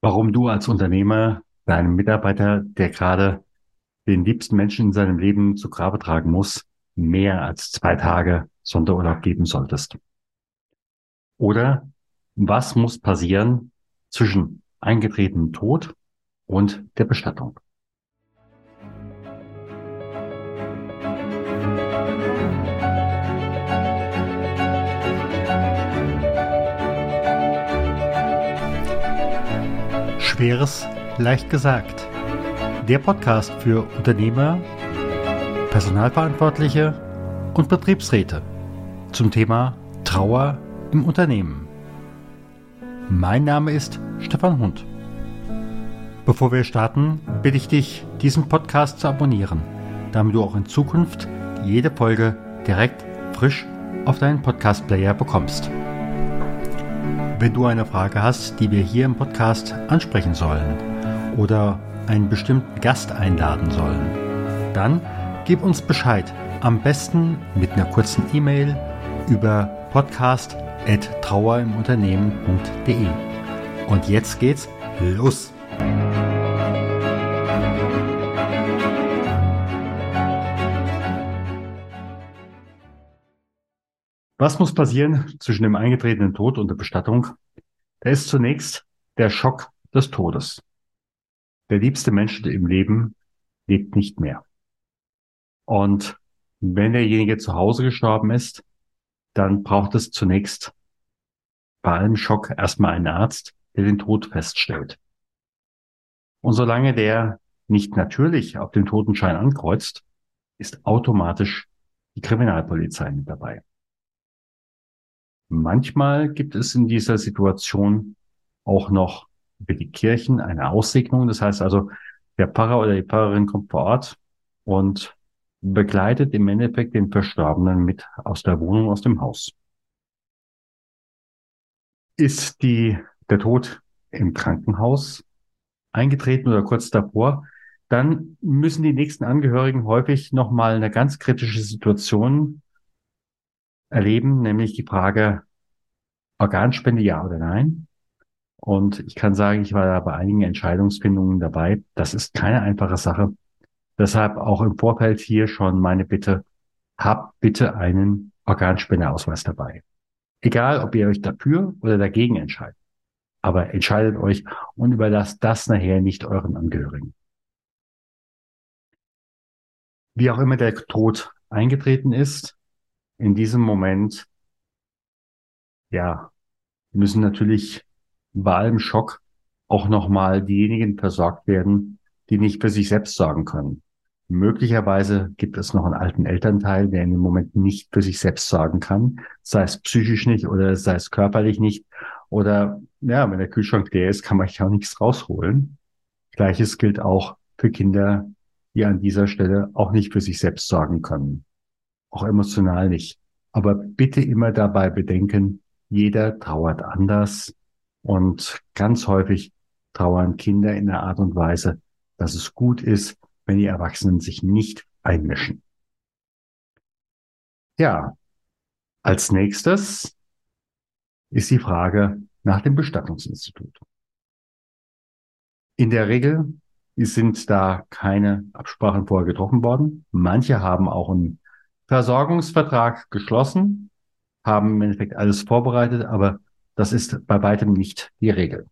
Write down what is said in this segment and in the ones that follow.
warum du als Unternehmer deinem Mitarbeiter, der gerade den liebsten Menschen in seinem Leben zu Grabe tragen muss, mehr als zwei Tage Sonderurlaub geben solltest. Oder was muss passieren zwischen eingetretenem Tod und der Bestattung? Schweres leicht gesagt. Der Podcast für Unternehmer, Personalverantwortliche und Betriebsräte zum Thema Trauer im Unternehmen. Mein Name ist Stefan Hund. Bevor wir starten, bitte ich dich, diesen Podcast zu abonnieren, damit du auch in Zukunft jede Folge direkt frisch auf deinen Podcast-Player bekommst. Wenn du eine Frage hast, die wir hier im Podcast ansprechen sollen oder einen bestimmten Gast einladen sollen, dann gib uns Bescheid. Am besten mit einer kurzen E-Mail über podcast.trauerimunternehmen.de. Und jetzt geht's los! Was muss passieren zwischen dem eingetretenen Tod und der Bestattung? Da ist zunächst der Schock des Todes. Der liebste Mensch im Leben lebt nicht mehr. Und wenn derjenige zu Hause gestorben ist, dann braucht es zunächst bei allem Schock erstmal einen Arzt, der den Tod feststellt. Und solange der nicht natürlich auf dem Totenschein ankreuzt, ist automatisch die Kriminalpolizei mit dabei. Manchmal gibt es in dieser Situation auch noch für die Kirchen eine Aussegnung. Das heißt also, der Pfarrer oder die Pfarrerin kommt vor Ort und begleitet im Endeffekt den Verstorbenen mit aus der Wohnung, aus dem Haus. Ist die, der Tod im Krankenhaus eingetreten oder kurz davor, dann müssen die nächsten Angehörigen häufig nochmal eine ganz kritische Situation erleben, nämlich die Frage Organspende ja oder nein. Und ich kann sagen, ich war da bei einigen Entscheidungsfindungen dabei. Das ist keine einfache Sache. Deshalb auch im Vorfeld hier schon meine Bitte, habt bitte einen Organspendeausweis dabei. Egal, ob ihr euch dafür oder dagegen entscheidet. Aber entscheidet euch und überlasst das nachher nicht euren Angehörigen. Wie auch immer der Tod eingetreten ist, in diesem Moment, ja, müssen natürlich bei allem Schock auch nochmal diejenigen versorgt werden, die nicht für sich selbst sorgen können. Möglicherweise gibt es noch einen alten Elternteil, der in dem Moment nicht für sich selbst sorgen kann, sei es psychisch nicht oder sei es körperlich nicht. Oder ja, wenn der Kühlschrank leer ist, kann man ja auch nichts rausholen. Gleiches gilt auch für Kinder, die an dieser Stelle auch nicht für sich selbst sorgen können auch emotional nicht. Aber bitte immer dabei bedenken, jeder trauert anders und ganz häufig trauern Kinder in der Art und Weise, dass es gut ist, wenn die Erwachsenen sich nicht einmischen. Ja, als nächstes ist die Frage nach dem Bestattungsinstitut. In der Regel sind da keine Absprachen vorher getroffen worden. Manche haben auch ein Versorgungsvertrag geschlossen, haben im Endeffekt alles vorbereitet, aber das ist bei weitem nicht die Regel.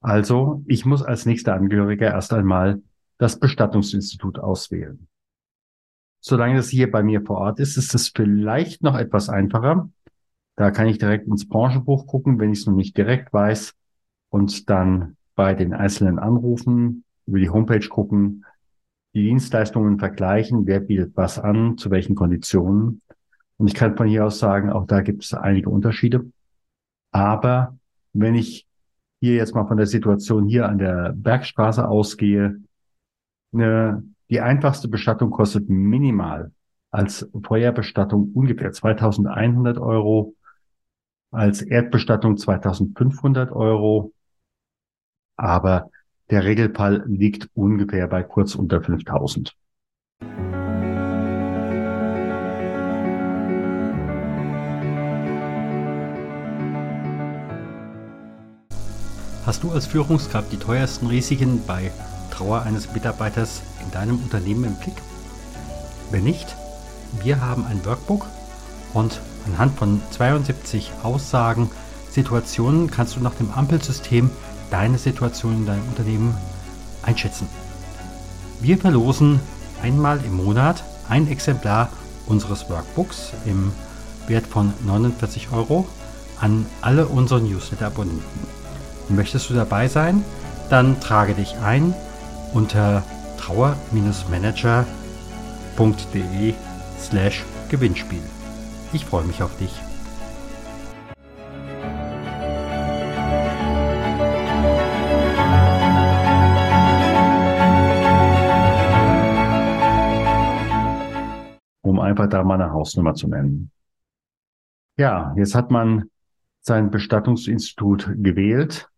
Also, ich muss als nächster Angehöriger erst einmal das Bestattungsinstitut auswählen. Solange das hier bei mir vor Ort ist, ist es vielleicht noch etwas einfacher. Da kann ich direkt ins Branchenbuch gucken, wenn ich es noch nicht direkt weiß und dann bei den Einzelnen anrufen, über die Homepage gucken, die Dienstleistungen vergleichen, wer bietet was an, zu welchen Konditionen. Und ich kann von hier aus sagen, auch da gibt es einige Unterschiede. Aber wenn ich hier jetzt mal von der Situation hier an der Bergstraße ausgehe, eine, die einfachste Bestattung kostet minimal als Feuerbestattung ungefähr 2100 Euro, als Erdbestattung 2500 Euro. Aber der Regelfall liegt ungefähr bei kurz unter 5000. Hast du als Führungskraft die teuersten Risiken bei Trauer eines Mitarbeiters in deinem Unternehmen im Blick? Wenn nicht, wir haben ein Workbook und anhand von 72 Aussagen, Situationen kannst du nach dem Ampelsystem deine Situation in deinem Unternehmen einschätzen. Wir verlosen einmal im Monat ein Exemplar unseres Workbooks im Wert von 49 Euro an alle unsere Newsletter-Abonnenten. Möchtest du dabei sein? Dann trage dich ein unter trauer-manager.de slash Gewinnspiel. Ich freue mich auf dich. Einfach da mal eine Hausnummer zu nennen. Ja, jetzt hat man sein Bestattungsinstitut gewählt.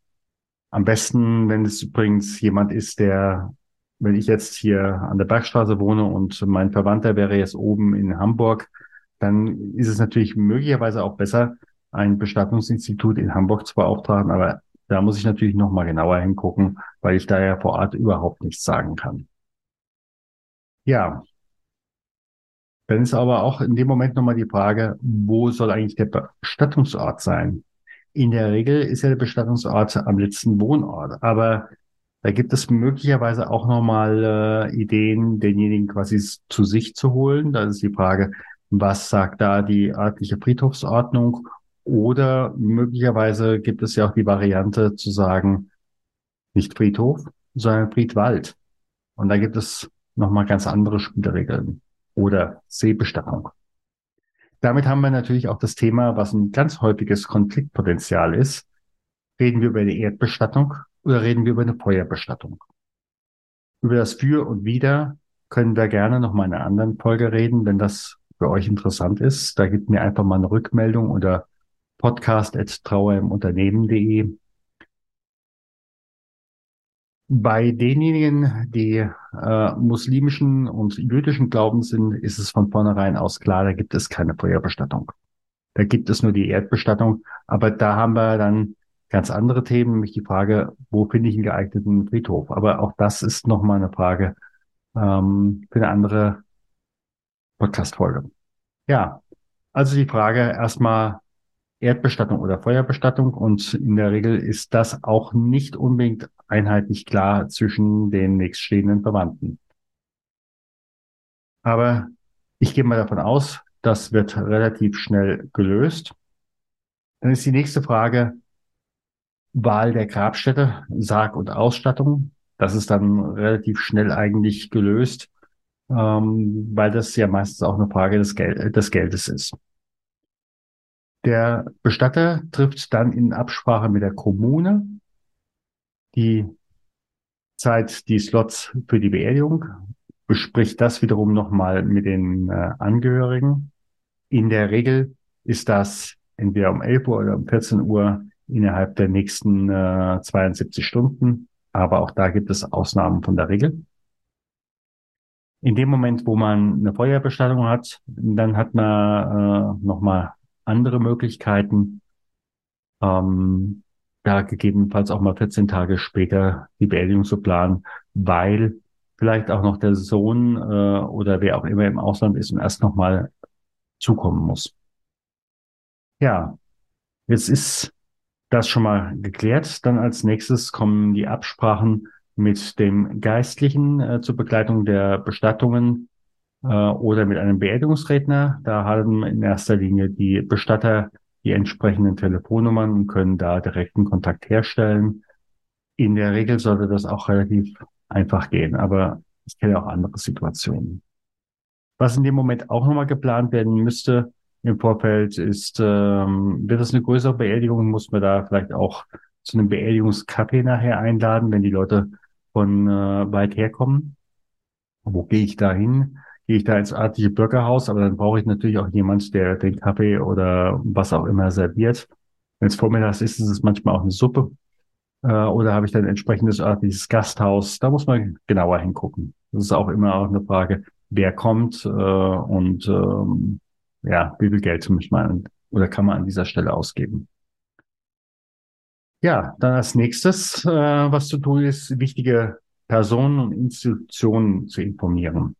Am besten, wenn es übrigens jemand ist, der, wenn ich jetzt hier an der Bergstraße wohne und mein Verwandter wäre jetzt oben in Hamburg, dann ist es natürlich möglicherweise auch besser, ein Bestattungsinstitut in Hamburg zu beauftragen, aber da muss ich natürlich noch mal genauer hingucken, weil ich da ja vor Ort überhaupt nichts sagen kann. Ja. Dann ist aber auch in dem Moment nochmal die Frage, wo soll eigentlich der Bestattungsort sein? In der Regel ist ja der Bestattungsort am letzten Wohnort, aber da gibt es möglicherweise auch nochmal äh, Ideen, denjenigen quasi zu sich zu holen. Da ist die Frage, was sagt da die örtliche Friedhofsordnung? Oder möglicherweise gibt es ja auch die Variante zu sagen, nicht Friedhof, sondern Friedwald. Und da gibt es nochmal ganz andere Spielregeln. Oder Seebestattung. Damit haben wir natürlich auch das Thema, was ein ganz häufiges Konfliktpotenzial ist. Reden wir über eine Erdbestattung oder reden wir über eine Feuerbestattung? Über das Für und Wider können wir gerne noch mal in einer anderen Folge reden, wenn das für euch interessant ist. Da gibt mir einfach mal eine Rückmeldung unter podcast.trauerimunternehmen.de bei denjenigen, die äh, muslimischen und jüdischen Glaubens sind, ist es von vornherein aus klar, da gibt es keine Feuerbestattung. Da gibt es nur die Erdbestattung. Aber da haben wir dann ganz andere Themen, nämlich die Frage, wo finde ich einen geeigneten Friedhof? Aber auch das ist nochmal eine Frage ähm, für eine andere Podcast-Folge. Ja, also die Frage erstmal, Erdbestattung oder Feuerbestattung und in der Regel ist das auch nicht unbedingt einheitlich klar zwischen den nächststehenden Verwandten. Aber ich gehe mal davon aus, das wird relativ schnell gelöst. Dann ist die nächste Frage Wahl der Grabstätte, Sarg und Ausstattung. Das ist dann relativ schnell eigentlich gelöst, ähm, weil das ja meistens auch eine Frage des, Gel des Geldes ist. Der Bestatter trifft dann in Absprache mit der Kommune die Zeit, die Slots für die Beerdigung, bespricht das wiederum nochmal mit den äh, Angehörigen. In der Regel ist das entweder um 11 Uhr oder um 14 Uhr innerhalb der nächsten äh, 72 Stunden. Aber auch da gibt es Ausnahmen von der Regel. In dem Moment, wo man eine Feuerbestattung hat, dann hat man äh, nochmal andere Möglichkeiten, ähm, da gegebenenfalls auch mal 14 Tage später die Beerdigung zu planen, weil vielleicht auch noch der Sohn äh, oder wer auch immer im Ausland ist und erst nochmal zukommen muss. Ja, jetzt ist das schon mal geklärt. Dann als nächstes kommen die Absprachen mit dem Geistlichen äh, zur Begleitung der Bestattungen äh, oder mit einem Beerdigungsredner. Da haben in erster Linie die Bestatter die entsprechenden Telefonnummern und können da direkten Kontakt herstellen. In der Regel sollte das auch relativ einfach gehen, aber ich kenne auch andere Situationen. Was in dem Moment auch nochmal geplant werden müsste im Vorfeld ist, ähm, wird es eine größere Beerdigung, muss man da vielleicht auch zu einem Beerdigungskaffee nachher einladen, wenn die Leute von äh, weit herkommen. Wo gehe ich da hin? Gehe ich da ins örtliche Bürgerhaus, aber dann brauche ich natürlich auch jemand, der den Kaffee oder was auch immer serviert. Wenn es vormittags ist, ist es manchmal auch eine Suppe. Äh, oder habe ich dann entsprechendes örtliches Gasthaus? Da muss man genauer hingucken. Das ist auch immer auch eine Frage, wer kommt äh, und ähm, ja, wie viel Geld muss man oder kann man an dieser Stelle ausgeben. Ja, dann als nächstes, äh, was zu tun ist, wichtige Personen und Institutionen zu informieren.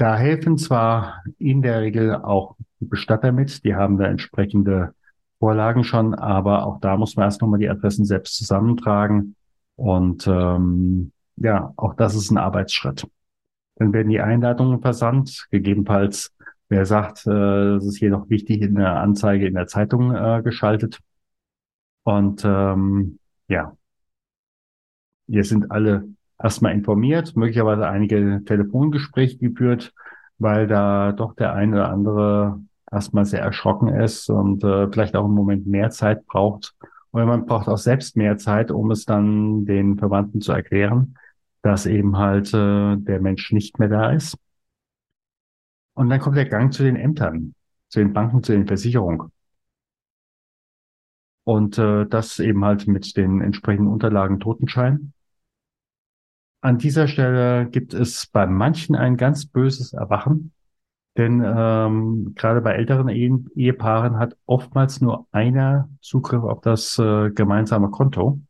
Da helfen zwar in der Regel auch Bestatter mit, die haben da entsprechende Vorlagen schon, aber auch da muss man erst nochmal die Adressen selbst zusammentragen. Und ähm, ja, auch das ist ein Arbeitsschritt. Dann werden die Einladungen versandt, gegebenenfalls, wer sagt, äh, das ist hier noch wichtig, in der Anzeige in der Zeitung äh, geschaltet. Und ähm, ja, wir sind alle erstmal informiert, möglicherweise einige Telefongespräche geführt, weil da doch der eine oder andere erstmal sehr erschrocken ist und äh, vielleicht auch im Moment mehr Zeit braucht. Oder man braucht auch selbst mehr Zeit, um es dann den Verwandten zu erklären, dass eben halt äh, der Mensch nicht mehr da ist. Und dann kommt der Gang zu den Ämtern, zu den Banken, zu den Versicherungen. Und äh, das eben halt mit den entsprechenden Unterlagen Totenschein. An dieser Stelle gibt es bei manchen ein ganz böses Erwachen, denn ähm, gerade bei älteren Ehen, Ehepaaren hat oftmals nur einer Zugriff auf das äh, gemeinsame Konto.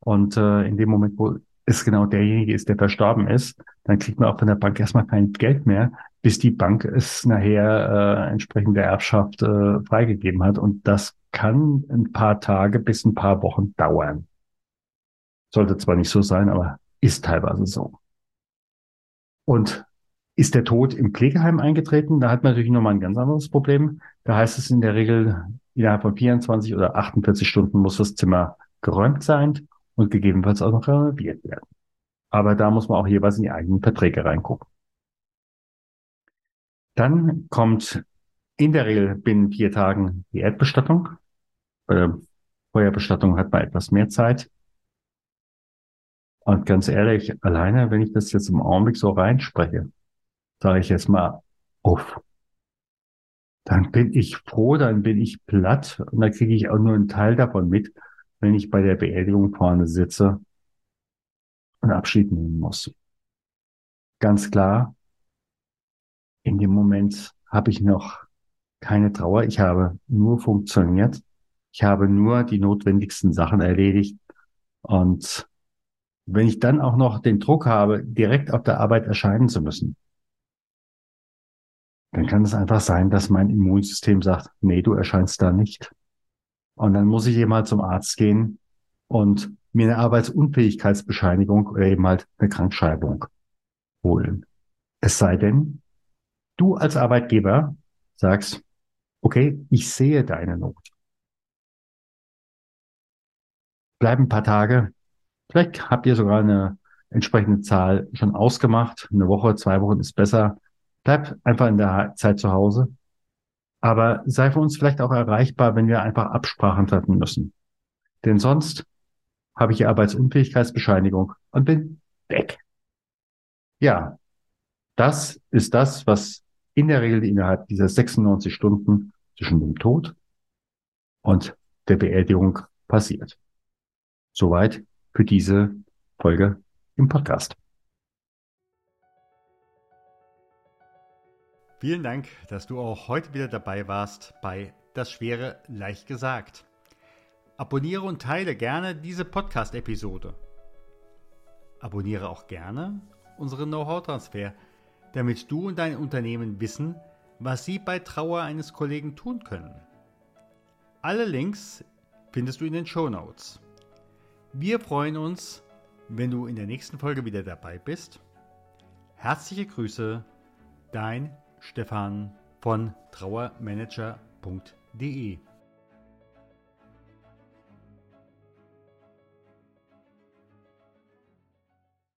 Und äh, in dem Moment, wo es genau derjenige ist, der verstorben ist, dann kriegt man auch von der Bank erstmal kein Geld mehr, bis die Bank es nachher äh, entsprechend der Erbschaft äh, freigegeben hat. Und das kann ein paar Tage bis ein paar Wochen dauern. Sollte zwar nicht so sein, aber ist teilweise so. Und ist der Tod im Pflegeheim eingetreten? Da hat man natürlich nochmal ein ganz anderes Problem. Da heißt es in der Regel, innerhalb von 24 oder 48 Stunden muss das Zimmer geräumt sein und gegebenenfalls auch noch renoviert werden. Aber da muss man auch jeweils in die eigenen Verträge reingucken. Dann kommt in der Regel binnen vier Tagen die Erdbestattung. Bei der Feuerbestattung hat man etwas mehr Zeit. Und ganz ehrlich, alleine, wenn ich das jetzt im Augenblick so reinspreche, sage ich jetzt mal, uff, dann bin ich froh, dann bin ich platt und dann kriege ich auch nur einen Teil davon mit, wenn ich bei der Beerdigung vorne sitze und Abschied nehmen muss. Ganz klar, in dem Moment habe ich noch keine Trauer. Ich habe nur funktioniert. Ich habe nur die notwendigsten Sachen erledigt. Und wenn ich dann auch noch den Druck habe, direkt auf der Arbeit erscheinen zu müssen, dann kann es einfach sein, dass mein Immunsystem sagt, nee, du erscheinst da nicht. Und dann muss ich eben halt zum Arzt gehen und mir eine Arbeitsunfähigkeitsbescheinigung oder eben halt eine Krankschreibung holen. Es sei denn, du als Arbeitgeber sagst, okay, ich sehe deine Not. Bleib ein paar Tage. Vielleicht habt ihr sogar eine entsprechende Zahl schon ausgemacht. Eine Woche, zwei Wochen ist besser. Bleib einfach in der Zeit zu Hause aber sei für uns vielleicht auch erreichbar, wenn wir einfach Absprachen treffen müssen. Denn sonst habe ich die Arbeitsunfähigkeitsbescheinigung und bin weg. Ja, das ist das, was in der Regel innerhalb dieser 96 Stunden zwischen dem Tod und der Beerdigung passiert. Soweit für diese Folge im Podcast. Vielen Dank, dass du auch heute wieder dabei warst bei Das Schwere leicht gesagt. Abonniere und teile gerne diese Podcast-Episode. Abonniere auch gerne unseren Know-how-Transfer, damit du und dein Unternehmen wissen, was sie bei Trauer eines Kollegen tun können. Alle Links findest du in den Show Notes. Wir freuen uns, wenn du in der nächsten Folge wieder dabei bist. Herzliche Grüße, dein Stefan von trauermanager.de